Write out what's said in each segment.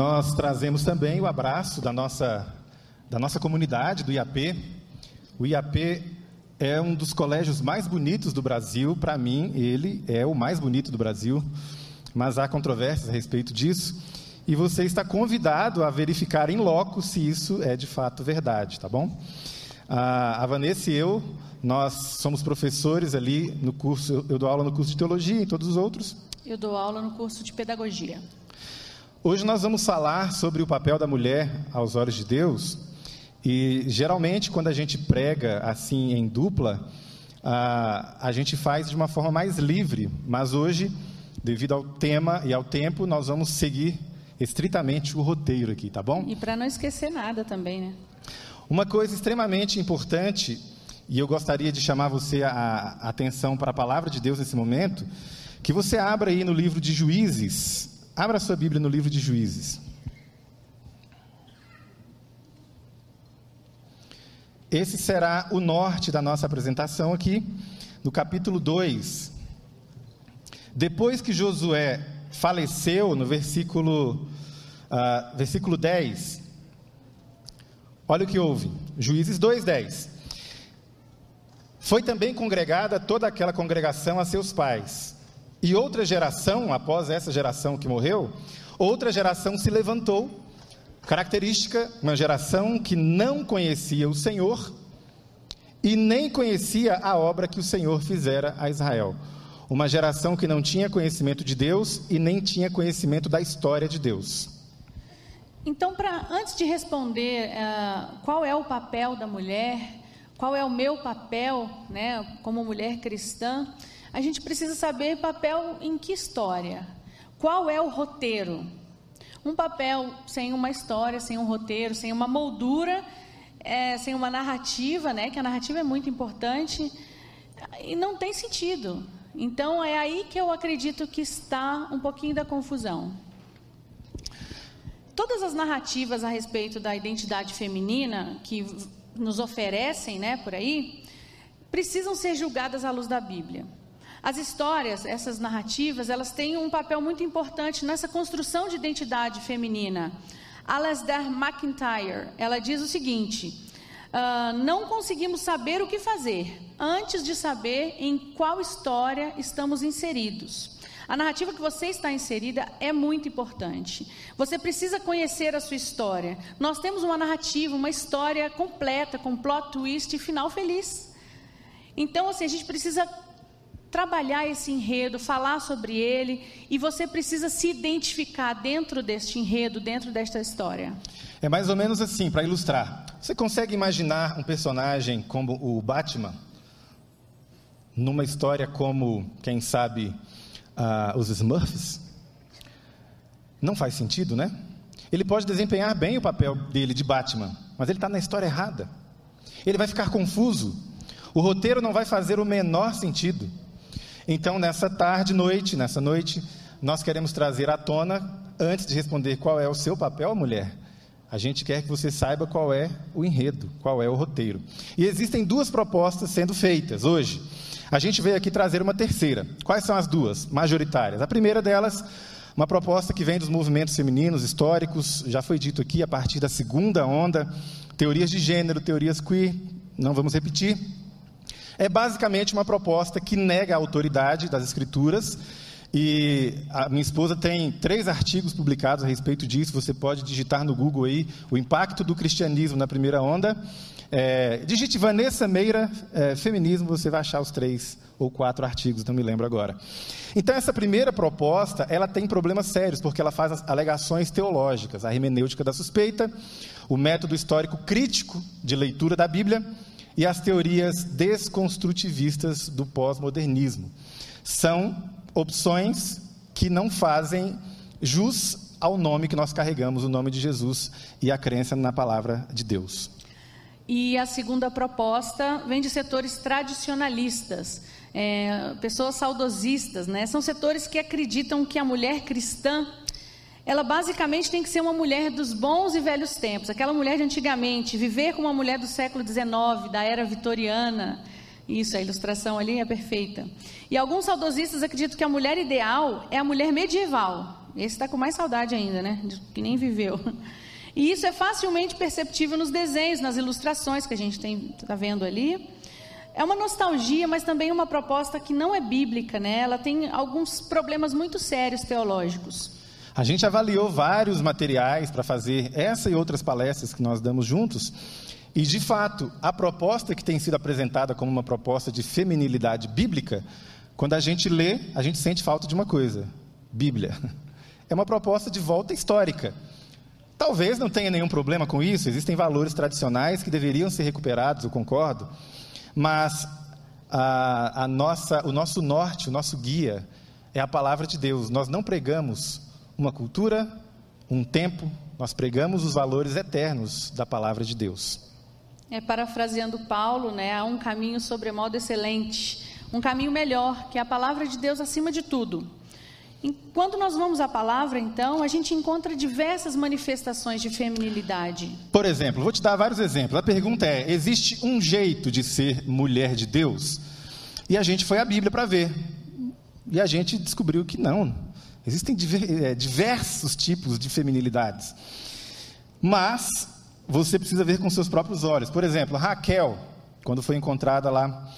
nós trazemos também o abraço da nossa, da nossa comunidade, do IAP. O IAP é um dos colégios mais bonitos do Brasil. Para mim, ele é o mais bonito do Brasil, mas há controvérsias a respeito disso. E você está convidado a verificar em loco se isso é de fato verdade, tá bom? A Vanessa e eu, nós somos professores ali no curso, eu dou aula no curso de teologia e todos os outros. Eu dou aula no curso de pedagogia. Hoje nós vamos falar sobre o papel da mulher aos olhos de Deus. E geralmente, quando a gente prega assim em dupla, a, a gente faz de uma forma mais livre. Mas hoje, devido ao tema e ao tempo, nós vamos seguir estritamente o roteiro aqui, tá bom? E para não esquecer nada também, né? Uma coisa extremamente importante, e eu gostaria de chamar você a, a atenção para a palavra de Deus nesse momento, que você abra aí no livro de Juízes, Abra sua Bíblia no livro de Juízes. Esse será o norte da nossa apresentação aqui, no capítulo 2. Depois que Josué faleceu, no versículo, uh, versículo 10, olha o que houve. Juízes 2,10. Foi também congregada toda aquela congregação a seus pais e outra geração, após essa geração que morreu, outra geração se levantou. Característica, uma geração que não conhecia o Senhor e nem conhecia a obra que o Senhor fizera a Israel. Uma geração que não tinha conhecimento de Deus e nem tinha conhecimento da história de Deus. Então, pra, antes de responder uh, qual é o papel da mulher, qual é o meu papel né, como mulher cristã, a gente precisa saber papel em que história. Qual é o roteiro? Um papel sem uma história, sem um roteiro, sem uma moldura, é, sem uma narrativa, né? Que a narrativa é muito importante e não tem sentido. Então é aí que eu acredito que está um pouquinho da confusão. Todas as narrativas a respeito da identidade feminina que nos oferecem, né, por aí, precisam ser julgadas à luz da Bíblia. As histórias, essas narrativas, elas têm um papel muito importante nessa construção de identidade feminina. Alasdair McIntyre, ela diz o seguinte: uh, não conseguimos saber o que fazer antes de saber em qual história estamos inseridos. A narrativa que você está inserida é muito importante. Você precisa conhecer a sua história. Nós temos uma narrativa, uma história completa, com plot twist e final feliz. Então, assim, a gente precisa trabalhar esse enredo, falar sobre ele, e você precisa se identificar dentro deste enredo, dentro desta história. É mais ou menos assim, para ilustrar. Você consegue imaginar um personagem como o Batman? Numa história como, quem sabe, uh, os Smurfs? Não faz sentido, né? Ele pode desempenhar bem o papel dele de Batman, mas ele está na história errada. Ele vai ficar confuso. O roteiro não vai fazer o menor sentido. Então, nessa tarde, noite, nessa noite, nós queremos trazer à tona, antes de responder qual é o seu papel, mulher, a gente quer que você saiba qual é o enredo, qual é o roteiro. E existem duas propostas sendo feitas hoje. A gente veio aqui trazer uma terceira. Quais são as duas majoritárias? A primeira delas, uma proposta que vem dos movimentos femininos históricos, já foi dito aqui, a partir da segunda onda, teorias de gênero, teorias queer, não vamos repetir, é basicamente uma proposta que nega a autoridade das escrituras. E a minha esposa tem três artigos publicados a respeito disso. Você pode digitar no Google aí o impacto do cristianismo na primeira onda. É, digite Vanessa Meira é, feminismo, você vai achar os três ou quatro artigos, não me lembro agora. Então essa primeira proposta, ela tem problemas sérios porque ela faz alegações teológicas, a hermenêutica da suspeita, o método histórico crítico de leitura da Bíblia e as teorias desconstrutivistas do pós-modernismo. São opções que não fazem jus ao nome que nós carregamos, o nome de Jesus e a crença na palavra de Deus. E a segunda proposta vem de setores tradicionalistas, é, pessoas saudosistas, né? São setores que acreditam que a mulher cristã ela basicamente tem que ser uma mulher dos bons e velhos tempos, aquela mulher de antigamente, viver como uma mulher do século XIX, da era vitoriana. Isso, a ilustração ali é perfeita. E alguns saudosistas acreditam que a mulher ideal é a mulher medieval, Esse está com mais saudade ainda, né? Que nem viveu. E isso é facilmente perceptível nos desenhos, nas ilustrações que a gente está vendo ali. É uma nostalgia, mas também uma proposta que não é bíblica, né? Ela tem alguns problemas muito sérios teológicos. A gente avaliou vários materiais para fazer essa e outras palestras que nós damos juntos. E, de fato, a proposta que tem sido apresentada como uma proposta de feminilidade bíblica, quando a gente lê, a gente sente falta de uma coisa: Bíblia. É uma proposta de volta histórica. Talvez não tenha nenhum problema com isso, existem valores tradicionais que deveriam ser recuperados, eu concordo, mas a, a nossa, o nosso norte, o nosso guia, é a palavra de Deus. Nós não pregamos uma cultura, um tempo, nós pregamos os valores eternos da palavra de Deus. É, parafraseando Paulo, né, há um caminho sobremodo excelente, um caminho melhor, que é a palavra de Deus acima de tudo. Quando nós vamos à palavra, então, a gente encontra diversas manifestações de feminilidade. Por exemplo, vou te dar vários exemplos. A pergunta é: existe um jeito de ser mulher de Deus? E a gente foi à Bíblia para ver. E a gente descobriu que não. Existem é, diversos tipos de feminilidades. Mas você precisa ver com seus próprios olhos. Por exemplo, Raquel, quando foi encontrada lá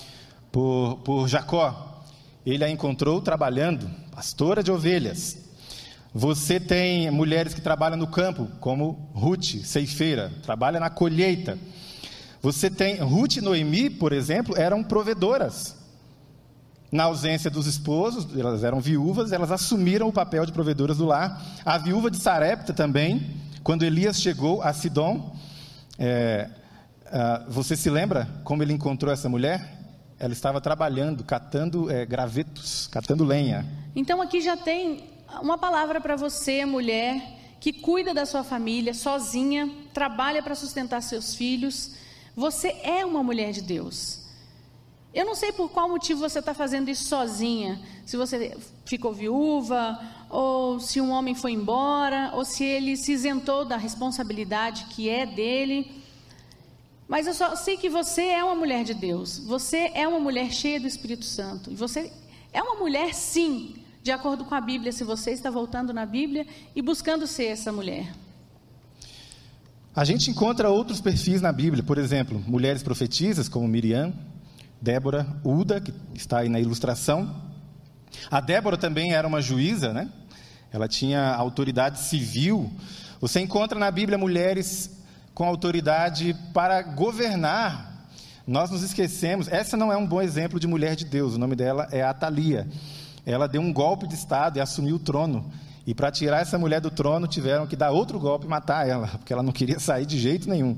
por, por Jacó, ele a encontrou trabalhando, pastora de ovelhas. Você tem mulheres que trabalham no campo, como Ruth, ceifeira, trabalha na colheita. Você tem Ruth e Noemi, por exemplo, eram provedoras. Na ausência dos esposos, elas eram viúvas, elas assumiram o papel de provedoras do lar. A viúva de Sarepta também, quando Elias chegou a Sidom, é, uh, você se lembra como ele encontrou essa mulher? Ela estava trabalhando, catando é, gravetos, catando lenha. Então aqui já tem uma palavra para você, mulher, que cuida da sua família, sozinha, trabalha para sustentar seus filhos. Você é uma mulher de Deus. Eu não sei por qual motivo você está fazendo isso sozinha. Se você ficou viúva, ou se um homem foi embora, ou se ele se isentou da responsabilidade que é dele. Mas eu só sei que você é uma mulher de Deus. Você é uma mulher cheia do Espírito Santo. E você é uma mulher, sim, de acordo com a Bíblia, se você está voltando na Bíblia e buscando ser essa mulher. A gente encontra outros perfis na Bíblia, por exemplo, mulheres profetisas como Miriam, Débora, Uda, que está aí na ilustração. A Débora também era uma juíza, né? Ela tinha autoridade civil. Você encontra na Bíblia mulheres com autoridade para governar. Nós nos esquecemos, essa não é um bom exemplo de mulher de Deus, o nome dela é Atalia. Ela deu um golpe de Estado e assumiu o trono. E para tirar essa mulher do trono, tiveram que dar outro golpe e matar ela, porque ela não queria sair de jeito nenhum.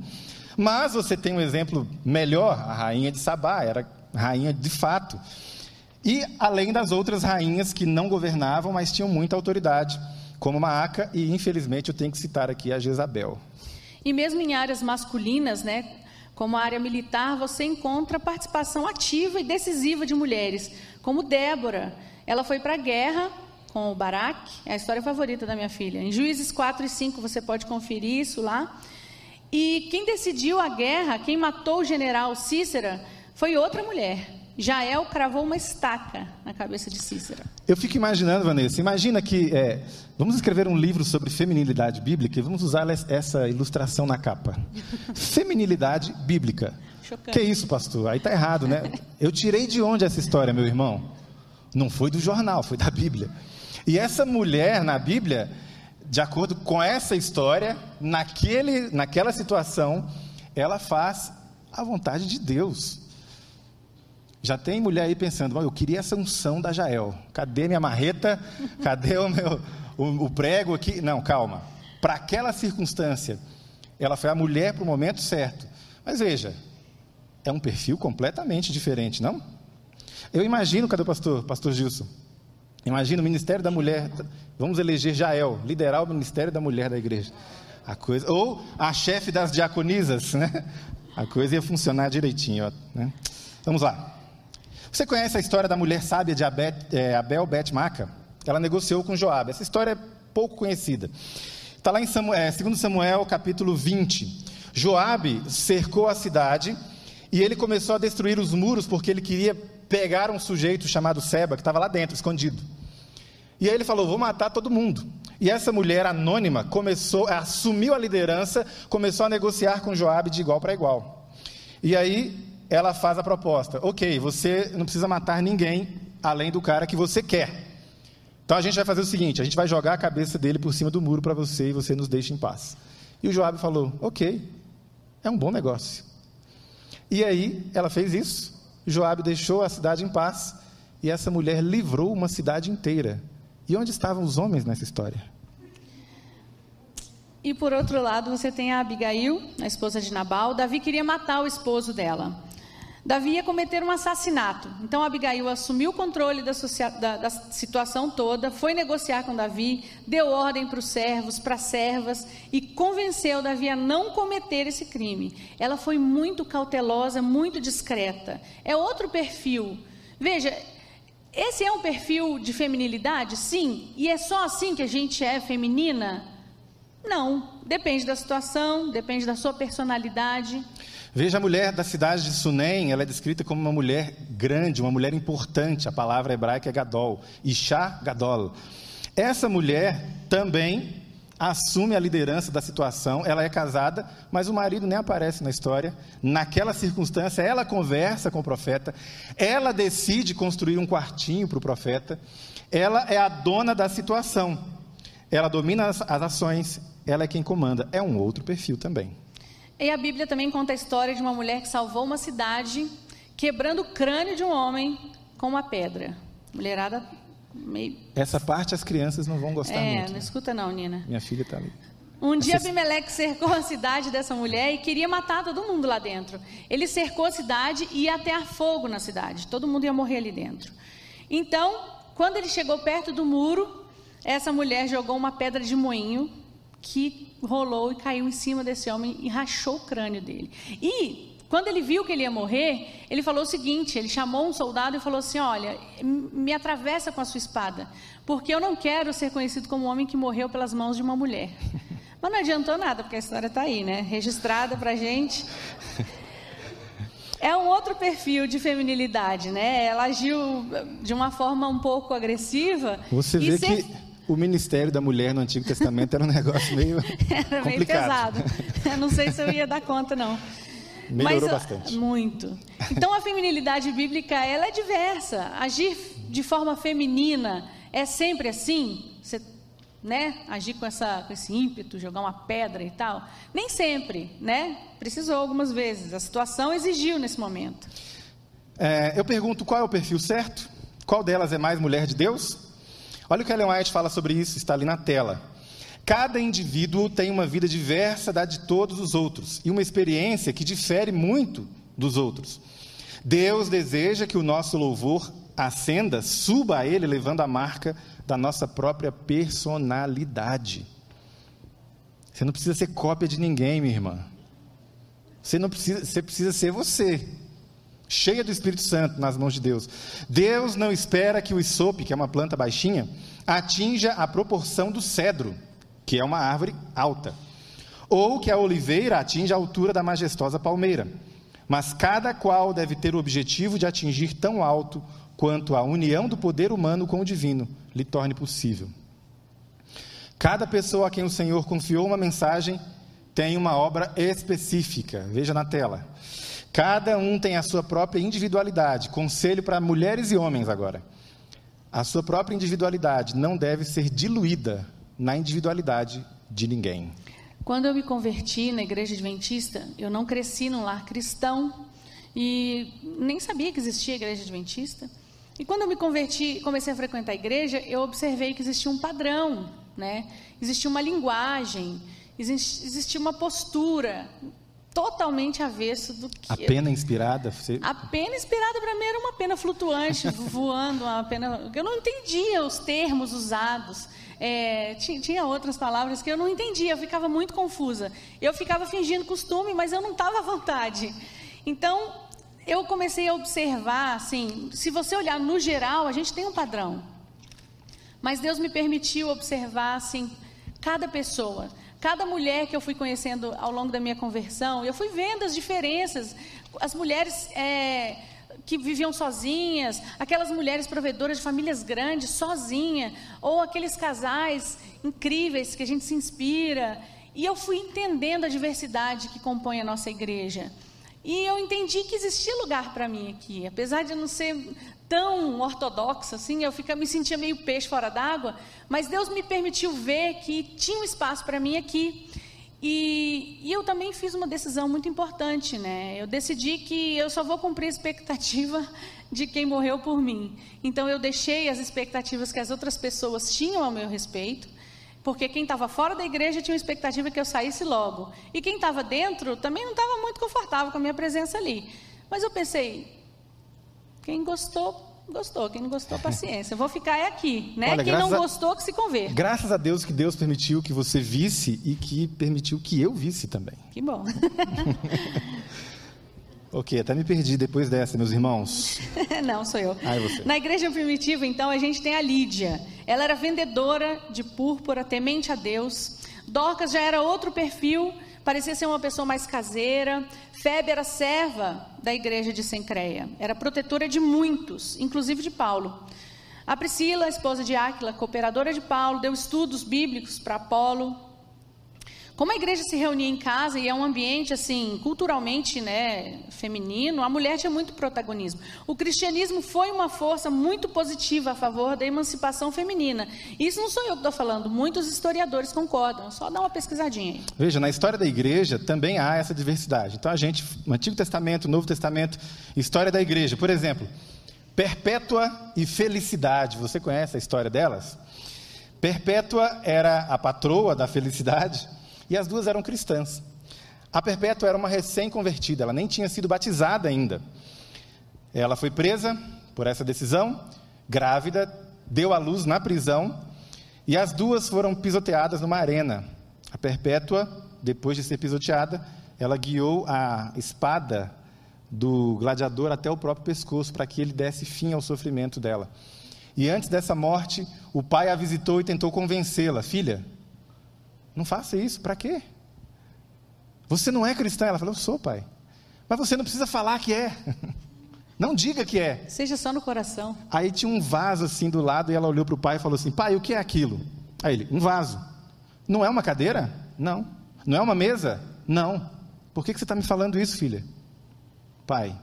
Mas você tem um exemplo melhor, a rainha de Sabá, era rainha de fato. E além das outras rainhas que não governavam, mas tinham muita autoridade, como Maaca, e infelizmente eu tenho que citar aqui a Jezabel. E mesmo em áreas masculinas, né, como a área militar, você encontra participação ativa e decisiva de mulheres, como Débora. Ela foi para a guerra com o Baraque, é a história favorita da minha filha. Em Juízes 4 e 5 você pode conferir isso lá. E quem decidiu a guerra, quem matou o general Cícera, foi outra mulher. Jael cravou uma estaca na cabeça de Cícera. Eu fico imaginando, Vanessa, imagina que é, vamos escrever um livro sobre feminilidade bíblica e vamos usar essa ilustração na capa. feminilidade bíblica. Chocante. Que isso, pastor? Aí tá errado, né? Eu tirei de onde essa história, meu irmão? Não foi do jornal, foi da Bíblia. E essa mulher na Bíblia, de acordo com essa história, naquele, naquela situação, ela faz a vontade de Deus. Já tem mulher aí pensando, eu queria essa unção da Jael. Cadê minha marreta? Cadê o meu o, o prego aqui? Não, calma. Para aquela circunstância, ela foi a mulher para o momento certo. Mas veja, é um perfil completamente diferente, não? Eu imagino, cadê o pastor? Pastor Gilson. Imagina o Ministério da Mulher. Vamos eleger Jael, liderar o Ministério da Mulher da igreja. A coisa, ou a chefe das diaconisas, né? A coisa ia funcionar direitinho. Né? Vamos lá. Você conhece a história da mulher sábia de Abel, é, Abel Maca? Ela negociou com Joabe. Essa história é pouco conhecida. Está lá em Samuel, é, 2 Samuel, capítulo 20. Joabe cercou a cidade e ele começou a destruir os muros porque ele queria pegar um sujeito chamado Seba, que estava lá dentro, escondido. E aí ele falou: Vou matar todo mundo. E essa mulher anônima começou, assumiu a liderança, começou a negociar com Joabe de igual para igual. E aí ela faz a proposta: ok, você não precisa matar ninguém além do cara que você quer. Então a gente vai fazer o seguinte: a gente vai jogar a cabeça dele por cima do muro para você e você nos deixa em paz. E o Joabe falou: ok, é um bom negócio. E aí ela fez isso. Joabe deixou a cidade em paz e essa mulher livrou uma cidade inteira. E onde estavam os homens nessa história? E por outro lado, você tem a Abigail, a esposa de Nabal. Davi queria matar o esposo dela. Davi ia cometer um assassinato. Então Abigail assumiu o controle da, da, da situação toda, foi negociar com Davi, deu ordem para os servos, para as servas e convenceu Davi a não cometer esse crime. Ela foi muito cautelosa, muito discreta. É outro perfil. Veja, esse é um perfil de feminilidade? Sim. E é só assim que a gente é feminina? Não. Depende da situação, depende da sua personalidade. Veja a mulher da cidade de Sunem, ela é descrita como uma mulher grande, uma mulher importante. A palavra hebraica é Gadol, Isha Gadol. Essa mulher também assume a liderança da situação. Ela é casada, mas o marido nem aparece na história. Naquela circunstância, ela conversa com o profeta, ela decide construir um quartinho para o profeta. Ela é a dona da situação. Ela domina as, as ações, ela é quem comanda. É um outro perfil também. E a Bíblia também conta a história de uma mulher que salvou uma cidade quebrando o crânio de um homem com uma pedra. Mulherada meio. Essa parte as crianças não vão gostar é, muito. não né? escuta não, Nina. Minha filha está ali. Um dia Abimeleque cercou a cidade dessa mulher e queria matar todo mundo lá dentro. Ele cercou a cidade e ia atear fogo na cidade. Todo mundo ia morrer ali dentro. Então, quando ele chegou perto do muro, essa mulher jogou uma pedra de moinho que rolou e caiu em cima desse homem e rachou o crânio dele. E quando ele viu que ele ia morrer, ele falou o seguinte: ele chamou um soldado e falou assim: Olha, me atravessa com a sua espada, porque eu não quero ser conhecido como um homem que morreu pelas mãos de uma mulher. Mas não adiantou nada, porque a história está aí, né? Registrada para gente. É um outro perfil de feminilidade, né? Ela agiu de uma forma um pouco agressiva. Você vê ser... que o ministério da mulher no Antigo Testamento era um negócio meio era complicado. meio pesado. Eu não sei se eu ia dar conta, não. Melhorou Mas, bastante. Muito. Então, a feminilidade bíblica, ela é diversa. Agir de forma feminina é sempre assim? Você, né, agir com, essa, com esse ímpeto, jogar uma pedra e tal? Nem sempre, né? Precisou algumas vezes. A situação exigiu nesse momento. É, eu pergunto, qual é o perfil certo? Qual delas é mais mulher de Deus? Olha o que Ellen White fala sobre isso, está ali na tela. Cada indivíduo tem uma vida diversa da de todos os outros e uma experiência que difere muito dos outros. Deus deseja que o nosso louvor ascenda, suba a Ele, levando a marca da nossa própria personalidade. Você não precisa ser cópia de ninguém, minha irmã. Você não precisa, você precisa ser você cheia do Espírito Santo nas mãos de Deus. Deus não espera que o isope, que é uma planta baixinha, atinja a proporção do cedro, que é uma árvore alta, ou que a oliveira atinja a altura da majestosa palmeira. Mas cada qual deve ter o objetivo de atingir tão alto quanto a união do poder humano com o divino lhe torne possível. Cada pessoa a quem o Senhor confiou uma mensagem tem uma obra específica. Veja na tela. Cada um tem a sua própria individualidade. Conselho para mulheres e homens agora. A sua própria individualidade não deve ser diluída na individualidade de ninguém. Quando eu me converti na igreja adventista, eu não cresci num lar cristão e nem sabia que existia igreja adventista. E quando eu me converti, comecei a frequentar a igreja, eu observei que existia um padrão, né? Existia uma linguagem, existia uma postura totalmente avesso do que. A pena inspirada? Você... A pena inspirada para mim era uma pena flutuante, voando, uma pena. Eu não entendia os termos usados. É, tinha, tinha, outras palavras que eu não entendia, eu ficava muito confusa. Eu ficava fingindo costume, mas eu não estava à vontade. Então, eu comecei a observar, assim, se você olhar no geral, a gente tem um padrão. Mas Deus me permitiu observar, assim, cada pessoa. Cada mulher que eu fui conhecendo ao longo da minha conversão, eu fui vendo as diferenças. As mulheres é, que viviam sozinhas, aquelas mulheres provedoras de famílias grandes, sozinha, ou aqueles casais incríveis que a gente se inspira. E eu fui entendendo a diversidade que compõe a nossa igreja. E eu entendi que existia lugar para mim aqui, apesar de não ser tão ortodoxa assim, eu fica, me sentia meio peixe fora d'água, mas Deus me permitiu ver que tinha um espaço para mim aqui. E, e, eu também fiz uma decisão muito importante, né? Eu decidi que eu só vou cumprir a expectativa de quem morreu por mim. Então eu deixei as expectativas que as outras pessoas tinham ao meu respeito, porque quem estava fora da igreja tinha uma expectativa que eu saísse logo. E quem estava dentro também não estava muito confortável com a minha presença ali. Mas eu pensei, quem gostou Gostou, quem não gostou, paciência. Eu vou ficar é aqui, né? Olha, quem não gostou, que se converta. Graças a Deus que Deus permitiu que você visse e que permitiu que eu visse também. Que bom. ok, até me perdi depois dessa, meus irmãos. não, sou eu. Ah, é você. Na igreja primitiva, então, a gente tem a Lídia. Ela era vendedora de púrpura, temente a Deus. Dorcas já era outro perfil, parecia ser uma pessoa mais caseira. Febe era serva da igreja de Sencreia, era protetora de muitos, inclusive de Paulo. A Priscila, esposa de Áquila, cooperadora de Paulo, deu estudos bíblicos para Apolo, como a igreja se reunia em casa e é um ambiente assim culturalmente, né, feminino, a mulher tinha muito protagonismo. O cristianismo foi uma força muito positiva a favor da emancipação feminina. Isso não sou eu que estou falando, muitos historiadores concordam. Só dá uma pesquisadinha aí. Veja, na história da igreja também há essa diversidade. Então a gente, Antigo Testamento, Novo Testamento, história da igreja, por exemplo, Perpétua e Felicidade. Você conhece a história delas? Perpétua era a patroa da felicidade e as duas eram cristãs. A Perpétua era uma recém-convertida, ela nem tinha sido batizada ainda. Ela foi presa por essa decisão, grávida, deu à luz na prisão, e as duas foram pisoteadas numa arena. A Perpétua, depois de ser pisoteada, ela guiou a espada do gladiador até o próprio pescoço para que ele desse fim ao sofrimento dela. E antes dessa morte, o pai a visitou e tentou convencê-la: Filha, não faça isso, para quê? Você não é cristã? Ela falou, eu sou, pai. Mas você não precisa falar que é. Não diga que é. Seja só no coração. Aí tinha um vaso assim do lado e ela olhou para o pai e falou assim: Pai, o que é aquilo? Aí ele: Um vaso. Não é uma cadeira? Não. Não é uma mesa? Não. Por que, que você está me falando isso, filha? Pai,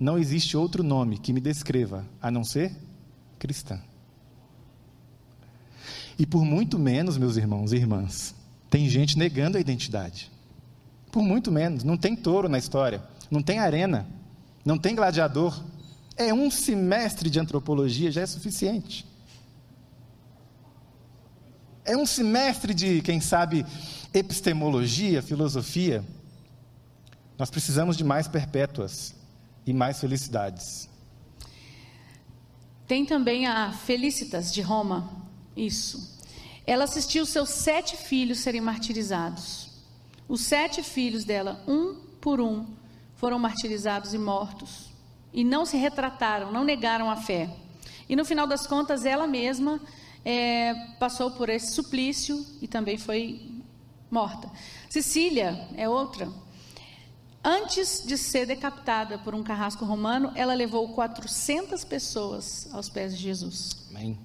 não existe outro nome que me descreva a não ser cristã. E por muito menos, meus irmãos e irmãs, tem gente negando a identidade. Por muito menos. Não tem touro na história. Não tem arena. Não tem gladiador. É um semestre de antropologia já é suficiente. É um semestre de, quem sabe, epistemologia, filosofia. Nós precisamos de mais perpétuas e mais felicidades. Tem também a Felicitas de Roma. Isso. Ela assistiu seus sete filhos serem martirizados. Os sete filhos dela, um por um, foram martirizados e mortos. E não se retrataram, não negaram a fé. E no final das contas, ela mesma é, passou por esse suplício e também foi morta. Cecília é outra. Antes de ser decapitada por um carrasco romano, ela levou 400 pessoas aos pés de Jesus. Amém.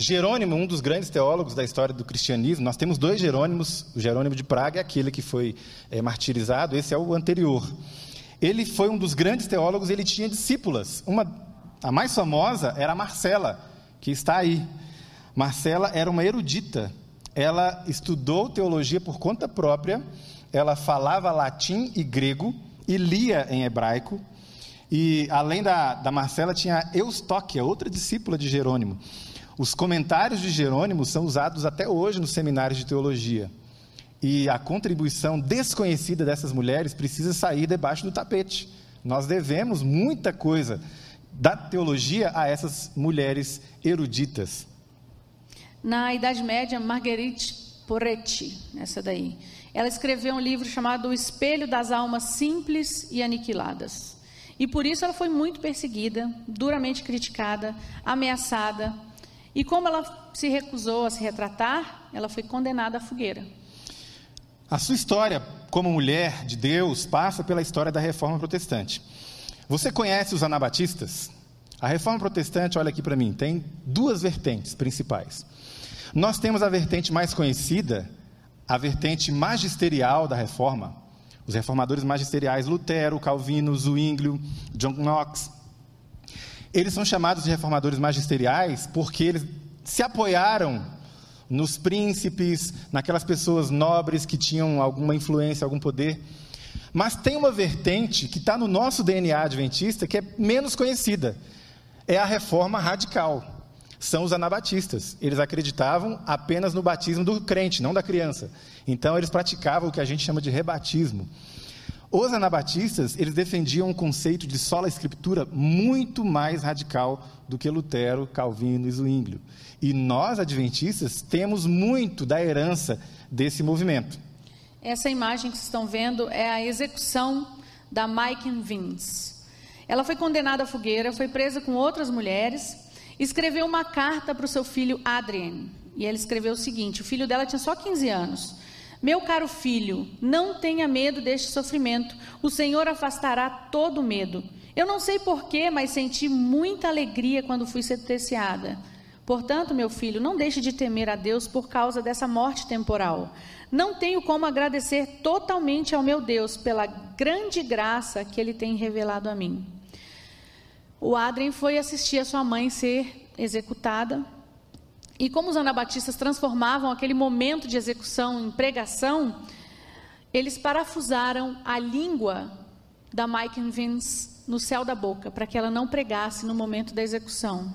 Jerônimo, um dos grandes teólogos da história do cristianismo, nós temos dois Jerônimos, o Jerônimo de Praga é aquele que foi é, martirizado, esse é o anterior. Ele foi um dos grandes teólogos, ele tinha discípulas. Uma, a mais famosa era a Marcela, que está aí. Marcela era uma erudita, ela estudou teologia por conta própria, ela falava latim e grego e lia em hebraico. E além da, da Marcela, tinha a Eustóquia, outra discípula de Jerônimo. Os comentários de Jerônimo são usados até hoje nos seminários de teologia. E a contribuição desconhecida dessas mulheres precisa sair debaixo do tapete. Nós devemos muita coisa da teologia a essas mulheres eruditas. Na Idade Média, Marguerite Poretti, essa daí, ela escreveu um livro chamado O Espelho das Almas Simples e Aniquiladas. E por isso ela foi muito perseguida, duramente criticada, ameaçada, e como ela se recusou a se retratar, ela foi condenada à fogueira. A sua história como mulher de Deus passa pela história da reforma protestante. Você conhece os anabatistas? A reforma protestante, olha aqui para mim, tem duas vertentes principais. Nós temos a vertente mais conhecida, a vertente magisterial da reforma. Os reformadores magisteriais, Lutero, Calvino, Zwinglio, John Knox. Eles são chamados de reformadores magisteriais porque eles se apoiaram nos príncipes, naquelas pessoas nobres que tinham alguma influência, algum poder. Mas tem uma vertente que está no nosso DNA adventista que é menos conhecida. É a reforma radical. São os anabatistas. Eles acreditavam apenas no batismo do crente, não da criança. Então eles praticavam o que a gente chama de rebatismo. Os anabatistas, eles defendiam um conceito de sola escritura muito mais radical do que Lutero, Calvino e Zwinglio. E nós, adventistas, temos muito da herança desse movimento. Essa imagem que vocês estão vendo é a execução da Mike Vince. Ela foi condenada à fogueira, foi presa com outras mulheres, escreveu uma carta para o seu filho Adrien. E ela escreveu o seguinte: o filho dela tinha só 15 anos. Meu caro filho, não tenha medo deste sofrimento. O Senhor afastará todo medo. Eu não sei porquê, mas senti muita alegria quando fui sentenciada. Portanto, meu filho, não deixe de temer a Deus por causa dessa morte temporal. Não tenho como agradecer totalmente ao meu Deus pela grande graça que ele tem revelado a mim. O Adrien foi assistir a sua mãe ser executada. E como os anabatistas transformavam aquele momento de execução em pregação, eles parafusaram a língua da Mike Vince no céu da boca, para que ela não pregasse no momento da execução.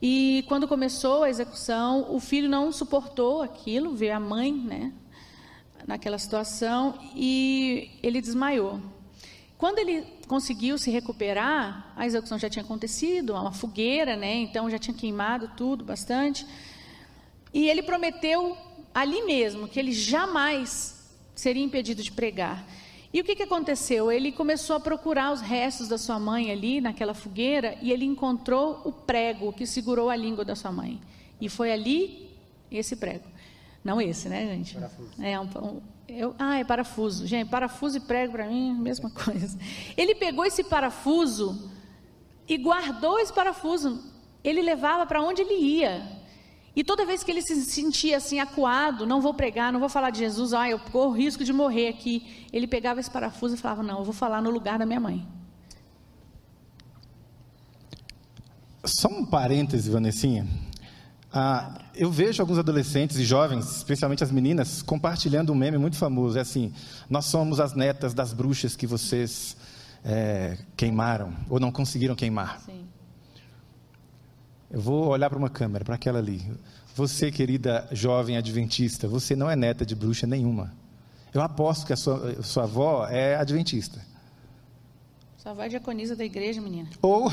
E quando começou a execução, o filho não suportou aquilo, ver a mãe, né, naquela situação e ele desmaiou. Quando ele conseguiu se recuperar, a execução já tinha acontecido, uma fogueira, né, então já tinha queimado tudo bastante. E ele prometeu ali mesmo que ele jamais seria impedido de pregar. E o que, que aconteceu? Ele começou a procurar os restos da sua mãe ali naquela fogueira e ele encontrou o prego que segurou a língua da sua mãe. E foi ali esse prego. Não esse, né, gente? Parafuso. É um, um eu, ah, é parafuso. Gente, parafuso e prego para mim, mesma coisa. Ele pegou esse parafuso e guardou esse parafuso. Ele levava para onde ele ia. E toda vez que ele se sentia assim acuado, não vou pregar, não vou falar de Jesus, ah, eu corro risco de morrer aqui. Ele pegava esse parafuso e falava: Não, eu vou falar no lugar da minha mãe. Só um parêntese, Vanessinha. Ah, eu vejo alguns adolescentes e jovens, especialmente as meninas, compartilhando um meme muito famoso. É assim: Nós somos as netas das bruxas que vocês é, queimaram ou não conseguiram queimar. Sim. Eu vou olhar para uma câmera, para aquela ali. Você, querida jovem adventista, você não é neta de bruxa nenhuma. Eu aposto que a sua, sua avó é adventista. Sua avó é diaconisa da igreja, menina. Ou,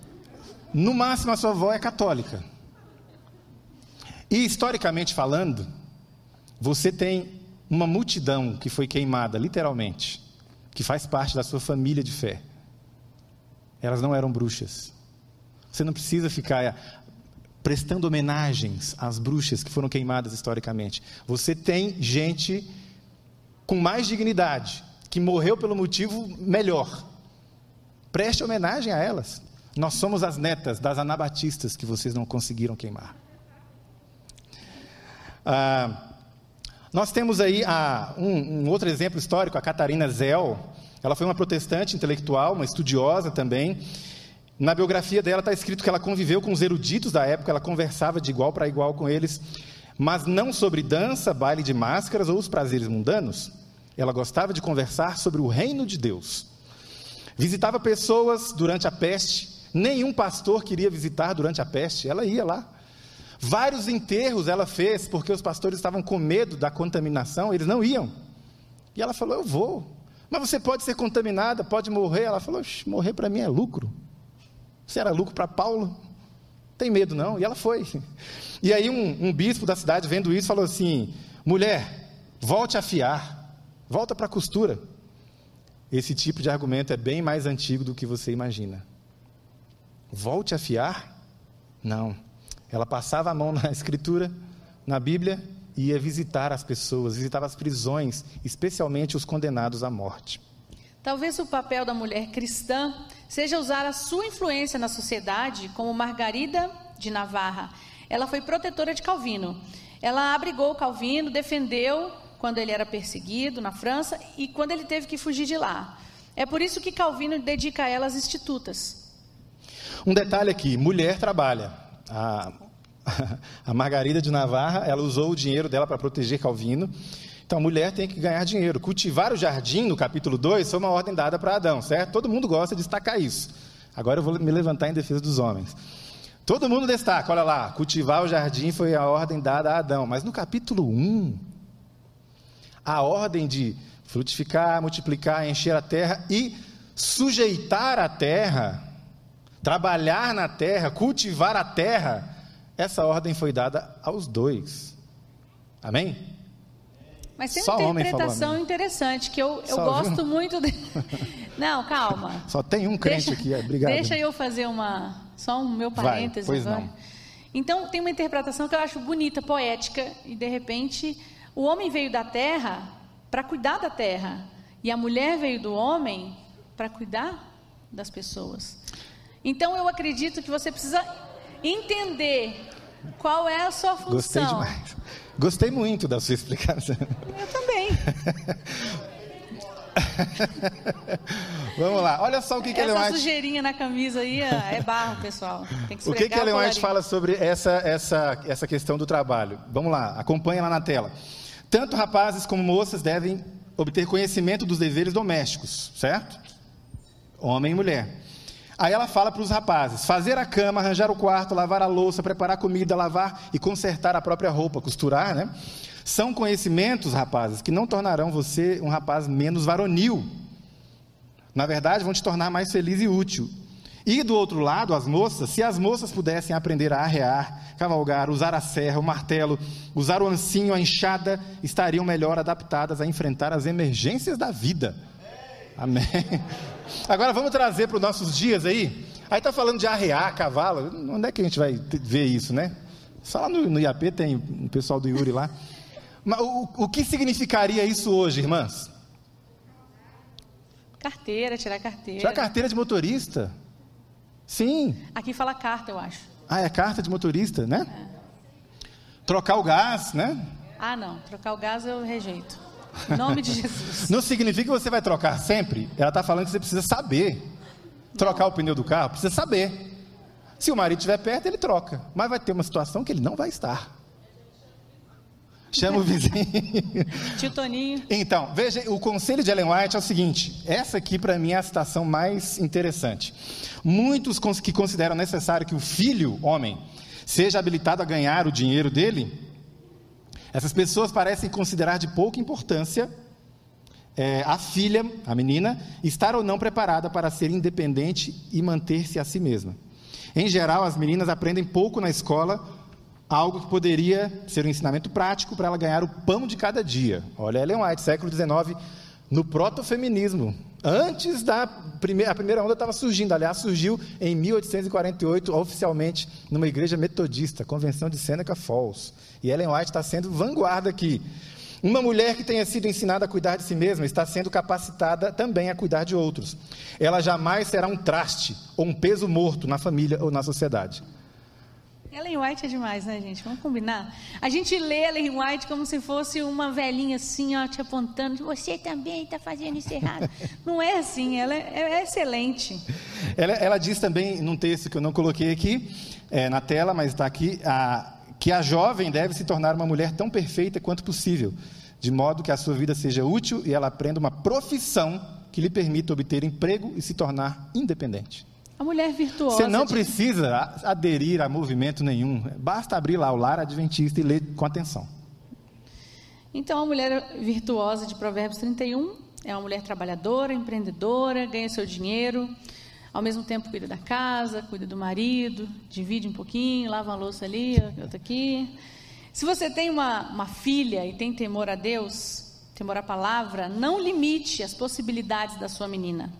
no máximo, a sua avó é católica. E, historicamente falando, você tem uma multidão que foi queimada, literalmente, que faz parte da sua família de fé. Elas não eram bruxas. Você não precisa ficar eh, prestando homenagens às bruxas que foram queimadas historicamente. Você tem gente com mais dignidade, que morreu pelo motivo melhor. Preste homenagem a elas. Nós somos as netas das anabatistas que vocês não conseguiram queimar. Ah, nós temos aí ah, um, um, outro exemplo histórico, a Catarina Zell. Ela foi uma protestante intelectual, uma estudiosa também, na biografia dela está escrito que ela conviveu com os eruditos da época, ela conversava de igual para igual com eles, mas não sobre dança, baile de máscaras ou os prazeres mundanos. Ela gostava de conversar sobre o reino de Deus. Visitava pessoas durante a peste, nenhum pastor queria visitar durante a peste, ela ia lá. Vários enterros ela fez porque os pastores estavam com medo da contaminação, eles não iam. E ela falou: Eu vou. Mas você pode ser contaminada, pode morrer. Ela falou: Morrer para mim é lucro. Se era lucro para Paulo, tem medo não. E ela foi. E aí um, um bispo da cidade, vendo isso, falou assim: mulher, volte a fiar, volta para a costura. Esse tipo de argumento é bem mais antigo do que você imagina. Volte a fiar? Não. Ela passava a mão na escritura, na Bíblia, e ia visitar as pessoas, visitava as prisões, especialmente os condenados à morte. Talvez o papel da mulher cristã seja usar a sua influência na sociedade, como Margarida de Navarra. Ela foi protetora de Calvino. Ela abrigou Calvino, defendeu quando ele era perseguido na França e quando ele teve que fugir de lá. É por isso que Calvino dedica a ela as institutas. Um detalhe aqui: mulher trabalha. A, a Margarida de Navarra, ela usou o dinheiro dela para proteger Calvino. Então, a mulher tem que ganhar dinheiro. Cultivar o jardim, no capítulo 2, foi uma ordem dada para Adão, certo? Todo mundo gosta de destacar isso. Agora eu vou me levantar em defesa dos homens. Todo mundo destaca, olha lá, cultivar o jardim foi a ordem dada a Adão. Mas no capítulo 1, a ordem de frutificar, multiplicar, encher a terra e sujeitar a terra, trabalhar na terra, cultivar a terra, essa ordem foi dada aos dois. Amém? Mas tem Só uma interpretação interessante que eu, eu gosto viu? muito. De... Não, calma. Só tem um crente deixa, aqui, é, obrigado. Deixa eu fazer uma só um meu parênteses Vai, pois. Não. Então tem uma interpretação que eu acho bonita, poética e de repente o homem veio da terra para cuidar da terra e a mulher veio do homem para cuidar das pessoas. Então eu acredito que você precisa entender qual é a sua função. Gostei demais. Gostei muito da sua explicação. Eu também. Vamos lá, olha só o que, que Essa sujeirinha na camisa aí é barro, pessoal. o que, que Ellen White fala sobre essa, essa, essa questão do trabalho? Vamos lá, acompanha lá na tela. Tanto rapazes como moças devem obter conhecimento dos deveres domésticos, certo? Homem e mulher. Aí ela fala para os rapazes: fazer a cama, arranjar o quarto, lavar a louça, preparar comida, lavar e consertar a própria roupa, costurar, né? São conhecimentos, rapazes, que não tornarão você um rapaz menos varonil. Na verdade, vão te tornar mais feliz e útil. E do outro lado, as moças, se as moças pudessem aprender a arrear, cavalgar, usar a serra, o martelo, usar o ancinho, a enxada, estariam melhor adaptadas a enfrentar as emergências da vida. Amém. Agora vamos trazer para os nossos dias aí. Aí está falando de arrear cavalo. Onde é que a gente vai ver isso, né? Só lá no, no IAP tem o pessoal do Yuri lá. Mas o, o que significaria isso hoje, irmãs? Carteira, tirar carteira. Tirar carteira de motorista. Sim. Aqui fala carta, eu acho. Ah, é carta de motorista, né? É. Trocar o gás, né? Ah, não. Trocar o gás eu rejeito. Em nome de Jesus. Não significa que você vai trocar sempre. Ela está falando que você precisa saber. Trocar o pneu do carro, precisa saber. Se o marido estiver perto, ele troca. Mas vai ter uma situação que ele não vai estar. Chama o vizinho. Tio Toninho. Então, veja, o conselho de Ellen White é o seguinte: essa aqui para mim é a citação mais interessante. Muitos que consideram necessário que o filho, homem, seja habilitado a ganhar o dinheiro dele, essas pessoas parecem considerar de pouca importância é, a filha, a menina, estar ou não preparada para ser independente e manter-se a si mesma. Em geral, as meninas aprendem pouco na escola algo que poderia ser um ensinamento prático para ela ganhar o pão de cada dia. Olha Ellen White, século XIX, no protofeminismo. Antes da primeira, a primeira onda estava surgindo, aliás, surgiu em 1848, oficialmente, numa igreja metodista, Convenção de Seneca Falls. E Ellen White está sendo vanguarda aqui. Uma mulher que tenha sido ensinada a cuidar de si mesma está sendo capacitada também a cuidar de outros. Ela jamais será um traste ou um peso morto na família ou na sociedade. Ellen White é demais, né, gente? Vamos combinar? A gente lê Ellen White como se fosse uma velhinha assim, ó, te apontando. Você também está fazendo isso errado. não é assim, ela é, é excelente. Ela, ela, diz também, num texto que eu não coloquei aqui é, na tela, mas está aqui, a, que a jovem deve se tornar uma mulher tão perfeita quanto possível, de modo que a sua vida seja útil e ela aprenda uma profissão que lhe permita obter emprego e se tornar independente. A mulher virtuosa. Você não precisa aderir a movimento nenhum. Basta abrir lá o lar adventista e ler com atenção. Então, a mulher virtuosa de Provérbios 31 é uma mulher trabalhadora, empreendedora, ganha seu dinheiro, ao mesmo tempo cuida da casa, cuida do marido, divide um pouquinho, lava a louça ali, outra aqui. Se você tem uma, uma filha e tem temor a Deus, temor à palavra, não limite as possibilidades da sua menina.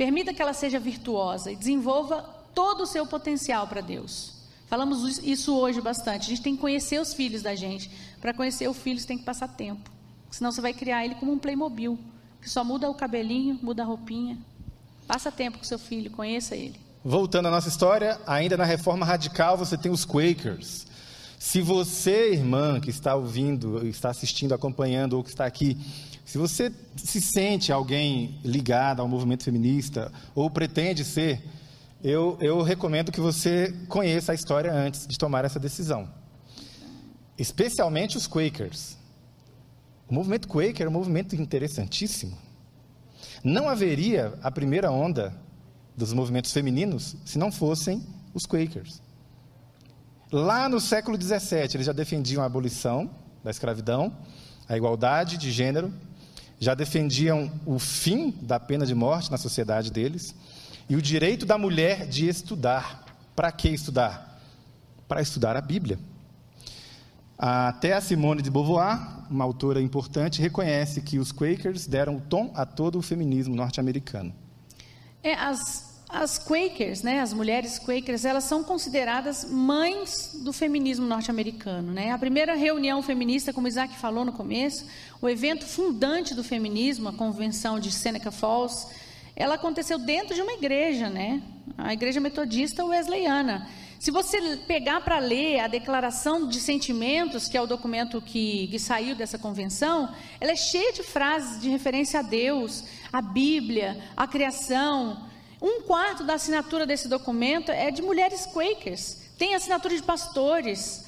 Permita que ela seja virtuosa e desenvolva todo o seu potencial para Deus. Falamos isso hoje bastante. A gente tem que conhecer os filhos da gente. Para conhecer o filho, você tem que passar tempo. Senão você vai criar ele como um Playmobil. que só muda o cabelinho, muda a roupinha. Passa tempo com seu filho, conheça ele. Voltando à nossa história, ainda na reforma radical você tem os Quakers. Se você, irmã, que está ouvindo, está assistindo, acompanhando ou que está aqui, se você se sente alguém ligado ao movimento feminista ou pretende ser, eu, eu recomendo que você conheça a história antes de tomar essa decisão. Especialmente os Quakers. O movimento Quaker é um movimento interessantíssimo. Não haveria a primeira onda dos movimentos femininos se não fossem os Quakers. Lá no século XVII, eles já defendiam a abolição da escravidão, a igualdade de gênero, já defendiam o fim da pena de morte na sociedade deles e o direito da mulher de estudar. Para que estudar? Para estudar a Bíblia. Até a Simone de Beauvoir, uma autora importante, reconhece que os Quakers deram o tom a todo o feminismo norte-americano. É, as, as Quakers, né, as mulheres Quakers, elas são consideradas mães do feminismo norte-americano. Né? A primeira reunião feminista, como Isaac falou no começo, o evento fundante do feminismo, a convenção de Seneca Falls, ela aconteceu dentro de uma igreja, né? a igreja metodista wesleyana. Se você pegar para ler a declaração de sentimentos, que é o documento que, que saiu dessa convenção, ela é cheia de frases de referência a Deus, a Bíblia, a criação. Um quarto da assinatura desse documento é de mulheres quakers. Tem assinatura de pastores,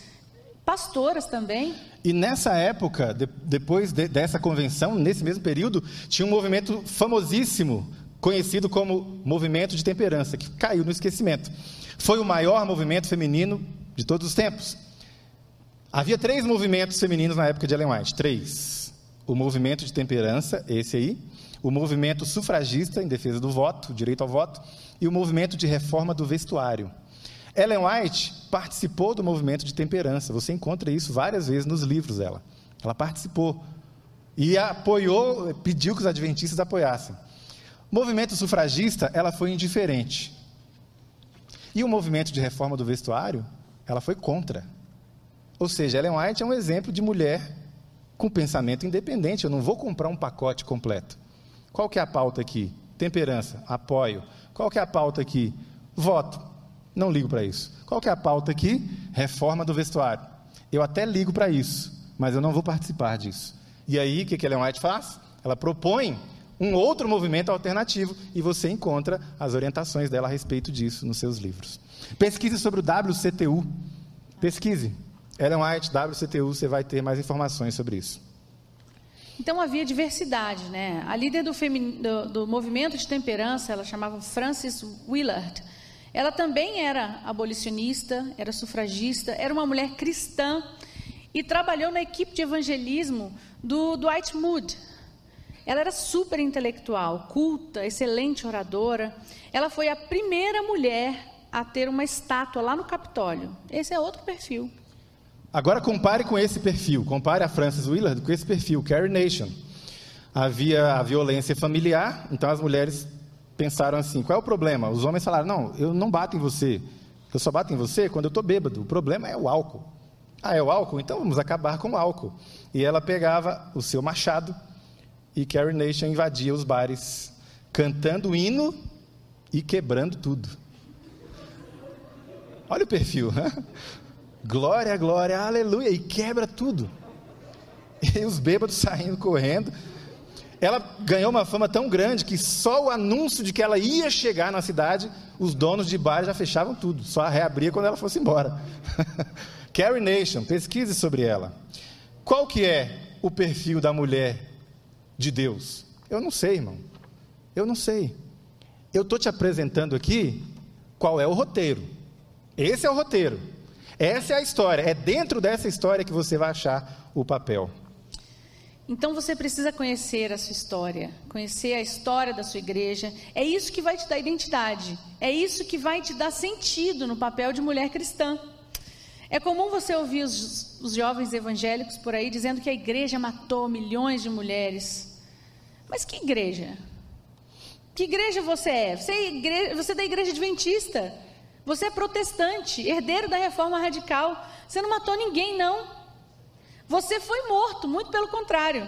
pastoras também. E nessa época, de, depois de, dessa convenção, nesse mesmo período, tinha um movimento famosíssimo, conhecido como Movimento de Temperança, que caiu no esquecimento. Foi o maior movimento feminino de todos os tempos. Havia três movimentos femininos na época de Ellen White. Três. O movimento de temperança, esse aí. O movimento sufragista, em defesa do voto, direito ao voto. E o movimento de reforma do vestuário. Ellen White participou do movimento de temperança. Você encontra isso várias vezes nos livros dela. Ela participou. E apoiou, pediu que os adventistas apoiassem. Movimento sufragista, ela foi indiferente. E o movimento de reforma do vestuário, ela foi contra. Ou seja, Ellen White é um exemplo de mulher com pensamento independente. Eu não vou comprar um pacote completo. Qual que é a pauta aqui? Temperança, apoio. Qual que é a pauta aqui? Voto. Não ligo para isso. Qual que é a pauta aqui? Reforma do vestuário. Eu até ligo para isso, mas eu não vou participar disso. E aí, o que, que Ellen White faz? Ela propõe um outro movimento alternativo e você encontra as orientações dela a respeito disso nos seus livros. Pesquise sobre o WCTU. Pesquise. Ellen White, WCTU, você vai ter mais informações sobre isso. Então havia diversidade, né? A líder do, do, do movimento de temperança, ela chamava Frances Willard. Ela também era abolicionista, era sufragista, era uma mulher cristã e trabalhou na equipe de evangelismo do Dwight Moody, ela era super intelectual, culta, excelente oradora. Ela foi a primeira mulher a ter uma estátua lá no Capitólio. Esse é outro perfil. Agora compare com esse perfil, compare a Frances Willard com esse perfil, Carrie Nation. Havia a violência familiar, então as mulheres pensaram assim: qual é o problema? Os homens falaram: não, eu não bato em você, eu só bato em você quando eu estou bêbado. O problema é o álcool. Ah, é o álcool? Então vamos acabar com o álcool. E ela pegava o seu machado e Carrie Nation invadia os bares, cantando hino e quebrando tudo. Olha o perfil, né? Glória, glória, aleluia, e quebra tudo. E os bêbados saindo correndo. Ela ganhou uma fama tão grande que só o anúncio de que ela ia chegar na cidade, os donos de bares já fechavam tudo, só reabria quando ela fosse embora. Carrie Nation, pesquise sobre ela. Qual que é o perfil da mulher de Deus? Eu não sei, irmão. Eu não sei. Eu estou te apresentando aqui qual é o roteiro. Esse é o roteiro. Essa é a história. É dentro dessa história que você vai achar o papel. Então você precisa conhecer a sua história, conhecer a história da sua igreja. É isso que vai te dar identidade. É isso que vai te dar sentido no papel de mulher cristã. É comum você ouvir os, os jovens evangélicos por aí dizendo que a igreja matou milhões de mulheres. Mas que igreja? Que igreja você é? Você é, igreja, você é da igreja adventista. Você é protestante, herdeiro da reforma radical. Você não matou ninguém, não. Você foi morto, muito pelo contrário.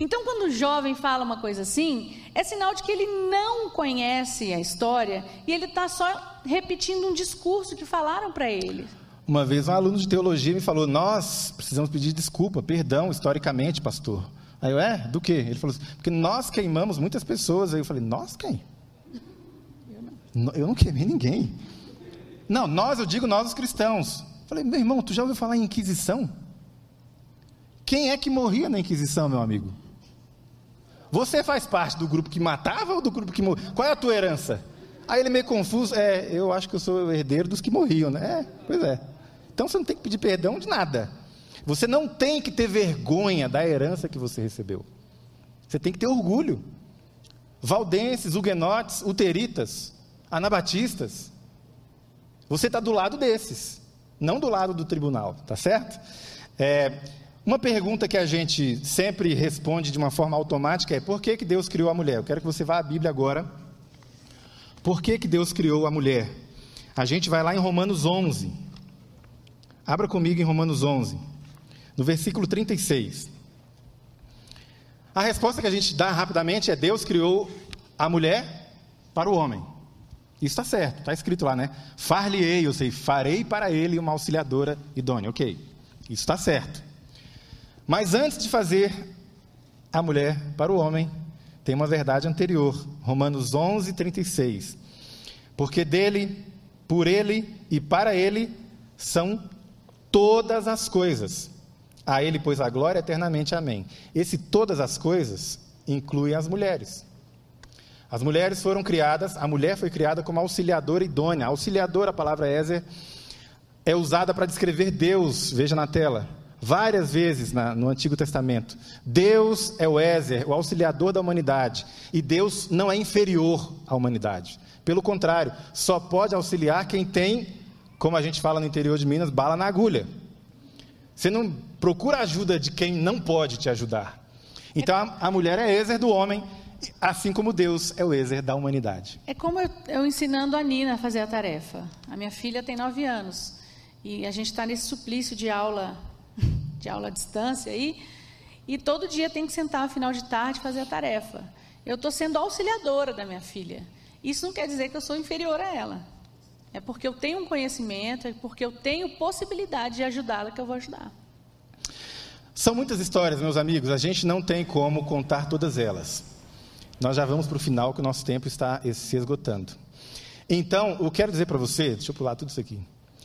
Então, quando o jovem fala uma coisa assim, é sinal de que ele não conhece a história e ele está só repetindo um discurso que falaram para ele. Uma vez um aluno de teologia me falou: Nós precisamos pedir desculpa, perdão, historicamente, pastor. Aí eu, é? Do quê? Ele falou assim: Porque nós queimamos muitas pessoas. Aí eu falei: Nós quem? Eu não queimei ninguém. Não, nós, eu digo nós os cristãos. Falei: Meu irmão, tu já ouviu falar em Inquisição? Quem é que morria na Inquisição, meu amigo? Você faz parte do grupo que matava ou do grupo que morria? Qual é a tua herança? Aí ele meio confuso, é, eu acho que eu sou herdeiro dos que morriam, né? É, pois é. Então você não tem que pedir perdão de nada. Você não tem que ter vergonha da herança que você recebeu. Você tem que ter orgulho. Valdenses, huguenotes, uteritas, anabatistas. Você está do lado desses, não do lado do tribunal, tá certo? É, uma pergunta que a gente sempre responde de uma forma automática é: por que, que Deus criou a mulher? Eu quero que você vá à Bíblia agora. Por que, que Deus criou a mulher? A gente vai lá em Romanos 11. Abra comigo em Romanos 11, no versículo 36. A resposta que a gente dá rapidamente é: Deus criou a mulher para o homem. Isso está certo, está escrito lá, né? Far-lhe-ei, ou seja, farei para ele uma auxiliadora idônea. Ok, isso está certo. Mas antes de fazer a mulher para o homem, tem uma verdade anterior. Romanos 11, 36. Porque dele, por ele e para ele são todas as coisas. A ele, pois, a glória eternamente. Amém. Esse todas as coisas inclui as mulheres. As mulheres foram criadas, a mulher foi criada como auxiliadora idônea. Auxiliadora, a palavra Ézer, é usada para descrever Deus, veja na tela, várias vezes na, no Antigo Testamento. Deus é o Ézer, o auxiliador da humanidade. E Deus não é inferior à humanidade. Pelo contrário, só pode auxiliar quem tem, como a gente fala no interior de Minas, bala na agulha. Você não procura ajuda de quem não pode te ajudar. Então a, a mulher é Ézer do homem Assim como Deus é o Ezer da humanidade. É como eu, eu ensinando a Nina a fazer a tarefa. A minha filha tem nove anos. E a gente está nesse suplício de aula, de aula à distância aí. E todo dia tem que sentar no final de tarde e fazer a tarefa. Eu estou sendo auxiliadora da minha filha. Isso não quer dizer que eu sou inferior a ela. É porque eu tenho um conhecimento, é porque eu tenho possibilidade de ajudá-la que eu vou ajudar. São muitas histórias, meus amigos, a gente não tem como contar todas elas. Nós já vamos para o final, que o nosso tempo está se esgotando. Então, eu quero dizer para você, deixa eu pular tudo isso aqui,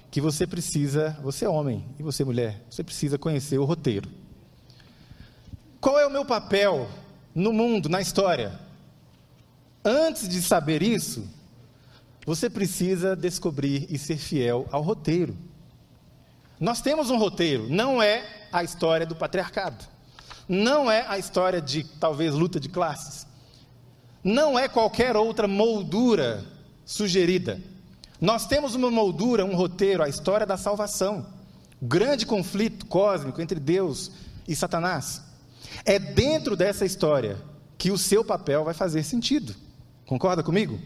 que você precisa, você é homem e você mulher, você precisa conhecer o roteiro. Qual é o meu papel no mundo, na história? Antes de saber isso, você precisa descobrir e ser fiel ao roteiro. Nós temos um roteiro, não é a história do patriarcado, não é a história de talvez luta de classes, não é qualquer outra moldura sugerida. Nós temos uma moldura, um roteiro, a história da salvação. O grande conflito cósmico entre Deus e Satanás. É dentro dessa história que o seu papel vai fazer sentido. Concorda comigo?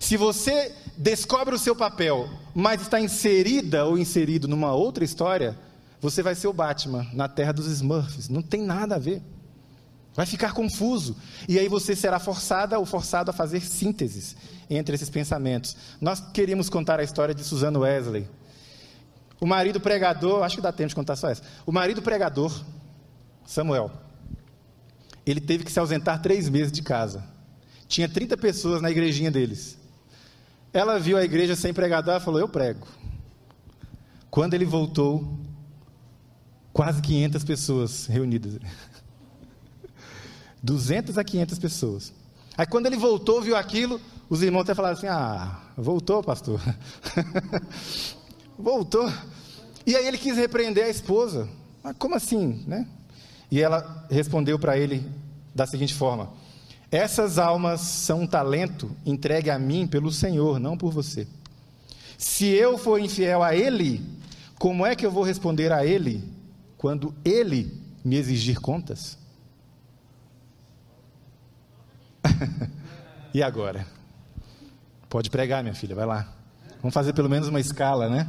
Se você descobre o seu papel, mas está inserida ou inserido numa outra história, você vai ser o Batman na terra dos Smurfs. Não tem nada a ver. Vai ficar confuso. E aí você será forçada ou forçado a fazer sínteses entre esses pensamentos. Nós queríamos contar a história de Susana Wesley. O marido pregador, acho que dá tempo de contar só essa. O marido pregador, Samuel, ele teve que se ausentar três meses de casa. Tinha 30 pessoas na igrejinha deles. Ela viu a igreja sem pregador e falou: Eu prego. Quando ele voltou, quase 500 pessoas reunidas. 200 a 500 pessoas. Aí quando ele voltou, viu aquilo, os irmãos até falaram assim: Ah, voltou, pastor. voltou. E aí ele quis repreender a esposa. Mas como assim, né? E ela respondeu para ele da seguinte forma: Essas almas são um talento entregue a mim pelo Senhor, não por você. Se eu for infiel a ele, como é que eu vou responder a ele quando ele me exigir contas? E agora? Pode pregar, minha filha, vai lá. Vamos fazer pelo menos uma escala, né?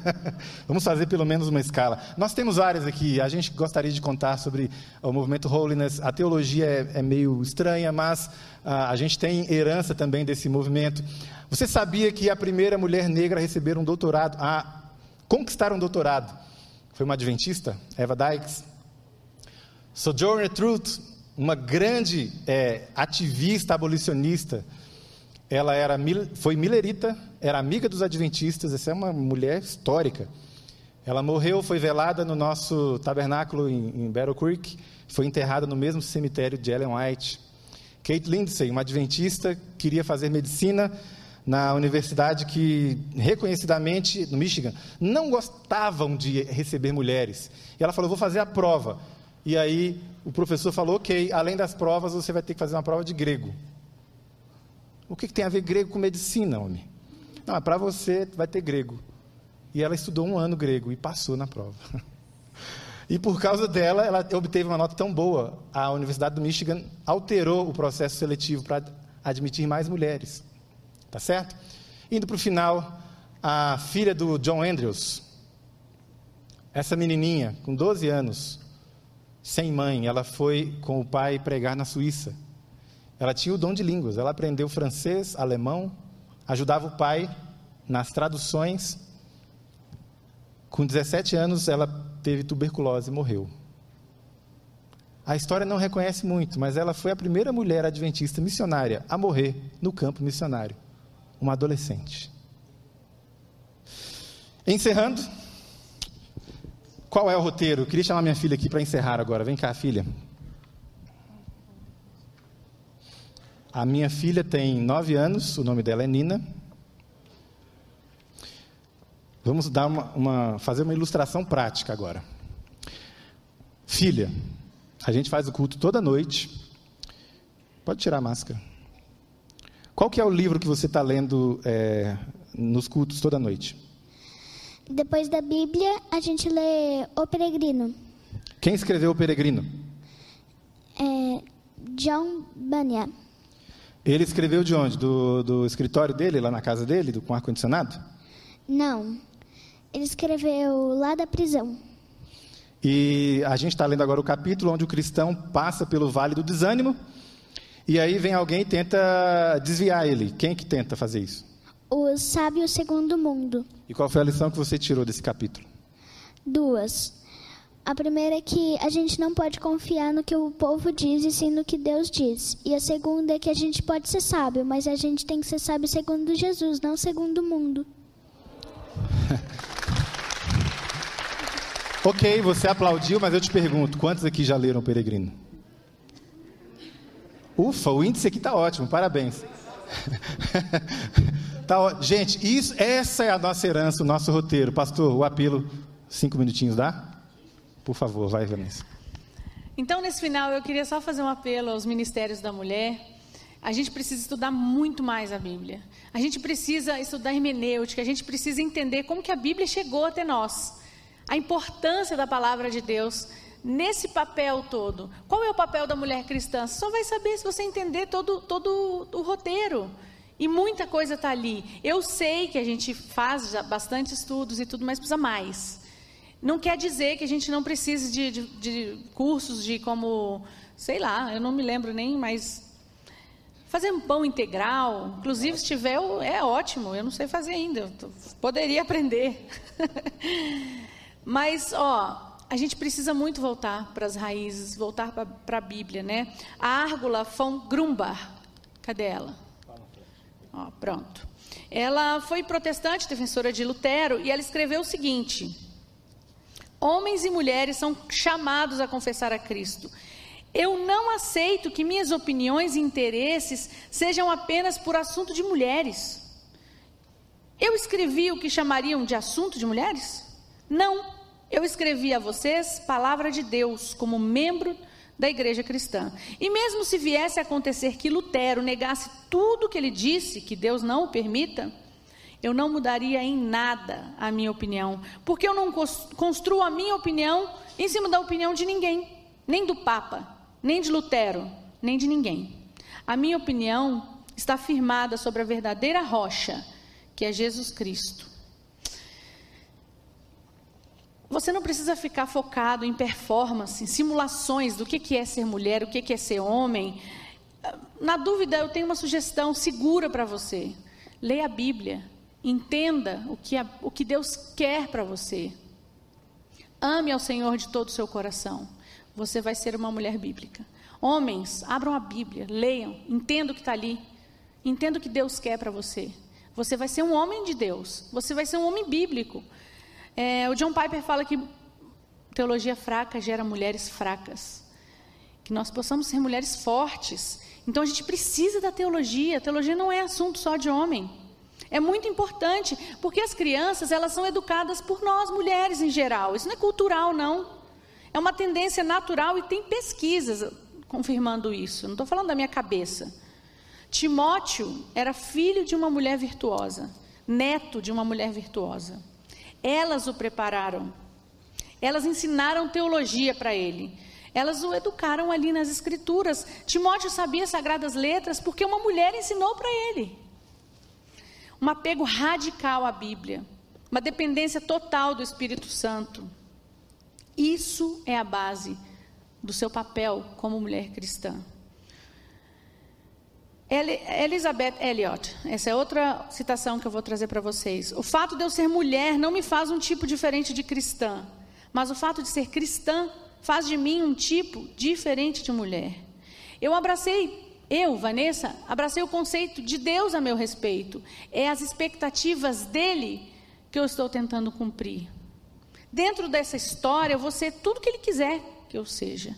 Vamos fazer pelo menos uma escala. Nós temos áreas aqui, a gente gostaria de contar sobre o movimento Holiness. A teologia é, é meio estranha, mas ah, a gente tem herança também desse movimento. Você sabia que a primeira mulher negra a receber um doutorado, a conquistar um doutorado, foi uma adventista, Eva Dykes? Sojourner Truth, uma grande é, ativista abolicionista, ela era, foi milerita, era amiga dos adventistas, essa é uma mulher histórica. Ela morreu, foi velada no nosso tabernáculo em, em Battle Creek, foi enterrada no mesmo cemitério de Ellen White. Kate Lindsay, uma adventista, queria fazer medicina na universidade que, reconhecidamente, no Michigan, não gostavam de receber mulheres. E ela falou: vou fazer a prova. E aí o professor falou: ok, além das provas, você vai ter que fazer uma prova de grego. O que, que tem a ver grego com medicina, homem? Não, para você vai ter grego. E ela estudou um ano grego e passou na prova. E por causa dela, ela obteve uma nota tão boa. A Universidade do Michigan alterou o processo seletivo para admitir mais mulheres. Tá certo? Indo para o final, a filha do John Andrews, essa menininha, com 12 anos, sem mãe, ela foi com o pai pregar na Suíça. Ela tinha o dom de línguas, ela aprendeu francês, alemão, ajudava o pai nas traduções. Com 17 anos, ela teve tuberculose e morreu. A história não reconhece muito, mas ela foi a primeira mulher adventista missionária a morrer no campo missionário, uma adolescente. Encerrando, qual é o roteiro? Eu queria chamar minha filha aqui para encerrar agora. Vem cá, filha. A minha filha tem nove anos, o nome dela é Nina. Vamos dar uma, uma, fazer uma ilustração prática agora. Filha, a gente faz o culto toda noite. Pode tirar a máscara. Qual que é o livro que você está lendo é, nos cultos toda noite? Depois da Bíblia, a gente lê O Peregrino. Quem escreveu O Peregrino? É John Bunyan. Ele escreveu de onde? Do, do escritório dele, lá na casa dele, do, com ar-condicionado? Não. Ele escreveu lá da prisão. E a gente está lendo agora o capítulo onde o cristão passa pelo vale do desânimo. E aí vem alguém e tenta desviar ele. Quem que tenta fazer isso? O sábio segundo mundo. E qual foi a lição que você tirou desse capítulo? Duas. A primeira é que a gente não pode confiar no que o povo diz e sim no que Deus diz. E a segunda é que a gente pode ser sábio, mas a gente tem que ser sábio segundo Jesus, não segundo o mundo. ok, você aplaudiu, mas eu te pergunto: quantos aqui já leram o Peregrino? Ufa, o índice aqui está ótimo, parabéns. tá, gente, isso, essa é a nossa herança, o nosso roteiro. Pastor, o apelo, cinco minutinhos dá? Por favor, vai, Vanessa. Então, nesse final, eu queria só fazer um apelo aos ministérios da mulher. A gente precisa estudar muito mais a Bíblia. A gente precisa estudar hermenêutica, a gente precisa entender como que a Bíblia chegou até nós. A importância da palavra de Deus nesse papel todo. Qual é o papel da mulher cristã? Você só vai saber se você entender todo, todo o roteiro. E muita coisa está ali. Eu sei que a gente faz bastante estudos e tudo, mas precisa mais. Não quer dizer que a gente não precise de, de, de cursos de como, sei lá, eu não me lembro nem, mas fazer um pão integral, inclusive se tiver, é ótimo, eu não sei fazer ainda, poderia aprender. mas, ó, a gente precisa muito voltar para as raízes, voltar para a Bíblia, né? A Árgula von Grumbar, cadê ela? Ó, pronto. Ela foi protestante, defensora de Lutero, e ela escreveu o seguinte: Homens e mulheres são chamados a confessar a Cristo. Eu não aceito que minhas opiniões e interesses sejam apenas por assunto de mulheres. Eu escrevi o que chamariam de assunto de mulheres? Não. Eu escrevi a vocês palavra de Deus como membro da igreja cristã. E mesmo se viesse a acontecer que Lutero negasse tudo que ele disse, que Deus não o permita, eu não mudaria em nada a minha opinião, porque eu não construo a minha opinião em cima da opinião de ninguém, nem do Papa, nem de Lutero, nem de ninguém. A minha opinião está firmada sobre a verdadeira rocha, que é Jesus Cristo. Você não precisa ficar focado em performance, em simulações do que, é ser mulher, o que, é ser homem. Na dúvida, eu tenho uma sugestão segura para você. Leia a Bíblia. Entenda o que, a, o que Deus quer para você. Ame ao Senhor de todo o seu coração. Você vai ser uma mulher bíblica. Homens, abram a Bíblia, leiam, entendam o que está ali. Entenda o que Deus quer para você. Você vai ser um homem de Deus. Você vai ser um homem bíblico. É, o John Piper fala que teologia fraca gera mulheres fracas. Que nós possamos ser mulheres fortes. Então a gente precisa da teologia. Teologia não é assunto só de homem. É muito importante, porque as crianças, elas são educadas por nós, mulheres em geral. Isso não é cultural, não. É uma tendência natural e tem pesquisas confirmando isso. Não estou falando da minha cabeça. Timóteo era filho de uma mulher virtuosa, neto de uma mulher virtuosa. Elas o prepararam. Elas ensinaram teologia para ele. Elas o educaram ali nas escrituras. Timóteo sabia sagradas letras porque uma mulher ensinou para ele um apego radical à Bíblia, uma dependência total do Espírito Santo. Isso é a base do seu papel como mulher cristã. Elizabeth Elliot, essa é outra citação que eu vou trazer para vocês. O fato de eu ser mulher não me faz um tipo diferente de cristã, mas o fato de ser cristã faz de mim um tipo diferente de mulher. Eu abracei eu, Vanessa, abracei o conceito de Deus a meu respeito. É as expectativas dele que eu estou tentando cumprir. Dentro dessa história, eu vou ser tudo que ele quiser que eu seja.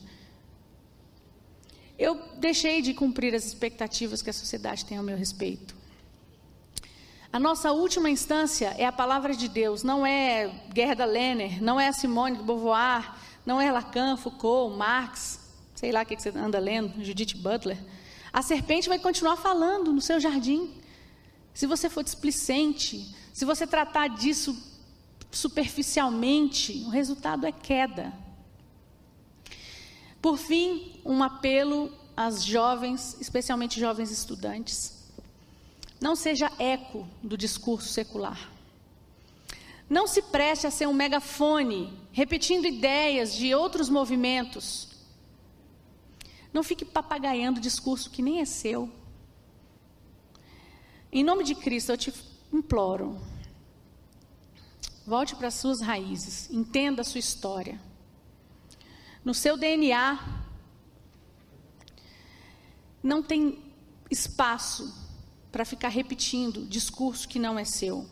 Eu deixei de cumprir as expectativas que a sociedade tem ao meu respeito. A nossa última instância é a palavra de Deus, não é Gerda Lerner, não é a Simone de Beauvoir, não é Lacan, Foucault, Marx, sei lá o que você anda lendo, Judith Butler. A serpente vai continuar falando no seu jardim. Se você for displicente, se você tratar disso superficialmente, o resultado é queda. Por fim, um apelo às jovens, especialmente jovens estudantes. Não seja eco do discurso secular. Não se preste a ser um megafone, repetindo ideias de outros movimentos não fique papagaiando discurso que nem é seu. Em nome de Cristo, eu te imploro. Volte para as suas raízes, entenda a sua história. No seu DNA, não tem espaço para ficar repetindo discurso que não é seu.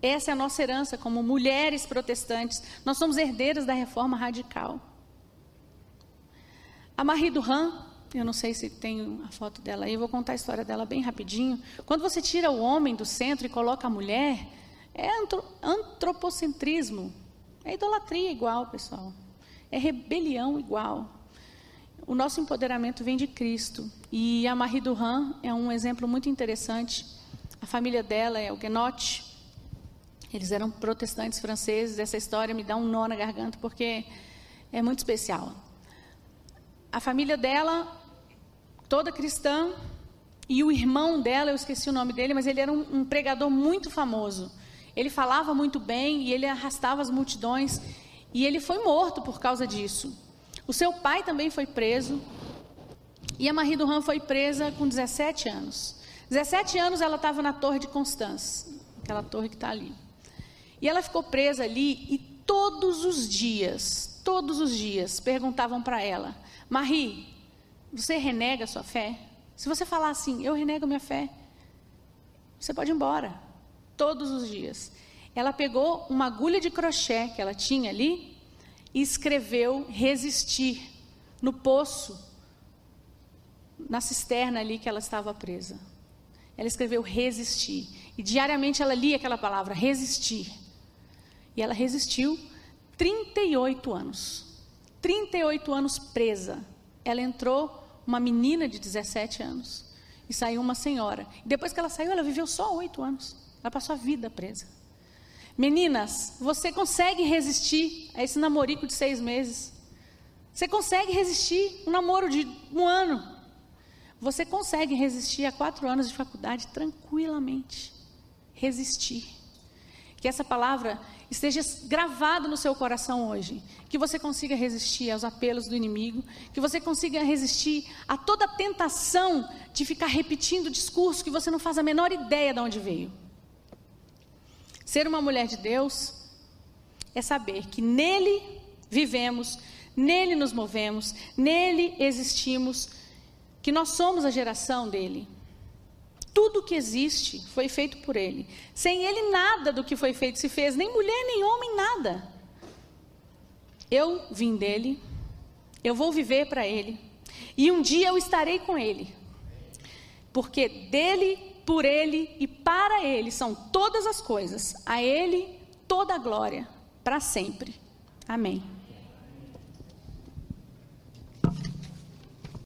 Essa é a nossa herança como mulheres protestantes. Nós somos herdeiras da reforma radical. A Marie Duran, eu não sei se tem a foto dela aí, eu vou contar a história dela bem rapidinho. Quando você tira o homem do centro e coloca a mulher, é antropocentrismo. É idolatria igual, pessoal. É rebelião igual. O nosso empoderamento vem de Cristo. E a Marie Duran é um exemplo muito interessante. A família dela é o Guenote. Eles eram protestantes franceses. Essa história me dá um nó na garganta porque é muito especial a família dela, toda cristã, e o irmão dela, eu esqueci o nome dele, mas ele era um, um pregador muito famoso. Ele falava muito bem e ele arrastava as multidões. E ele foi morto por causa disso. O seu pai também foi preso. E a Marie Duran foi presa com 17 anos. 17 anos ela estava na Torre de Constance, aquela torre que está ali. E ela ficou presa ali e todos os dias, todos os dias, perguntavam para ela: Marie, você renega a sua fé? Se você falar assim, eu renego minha fé, você pode ir embora, todos os dias. Ela pegou uma agulha de crochê que ela tinha ali e escreveu resistir no poço, na cisterna ali que ela estava presa. Ela escreveu resistir. E diariamente ela lia aquela palavra, resistir. E ela resistiu 38 anos. 38 anos presa. Ela entrou uma menina de 17 anos e saiu uma senhora. E depois que ela saiu, ela viveu só oito anos. Ela passou a vida presa. Meninas, você consegue resistir a esse namorico de seis meses? Você consegue resistir um namoro de um ano? Você consegue resistir a quatro anos de faculdade tranquilamente. resistir. Que essa palavra esteja gravada no seu coração hoje. Que você consiga resistir aos apelos do inimigo. Que você consiga resistir a toda tentação de ficar repetindo discurso que você não faz a menor ideia de onde veio. Ser uma mulher de Deus é saber que nele vivemos, nele nos movemos, nele existimos, que nós somos a geração dele. Tudo que existe foi feito por ele. Sem ele, nada do que foi feito se fez, nem mulher, nem homem, nada. Eu vim dele, eu vou viver para ele, e um dia eu estarei com ele. Porque dele, por ele e para ele são todas as coisas. A ele toda a glória, para sempre. Amém.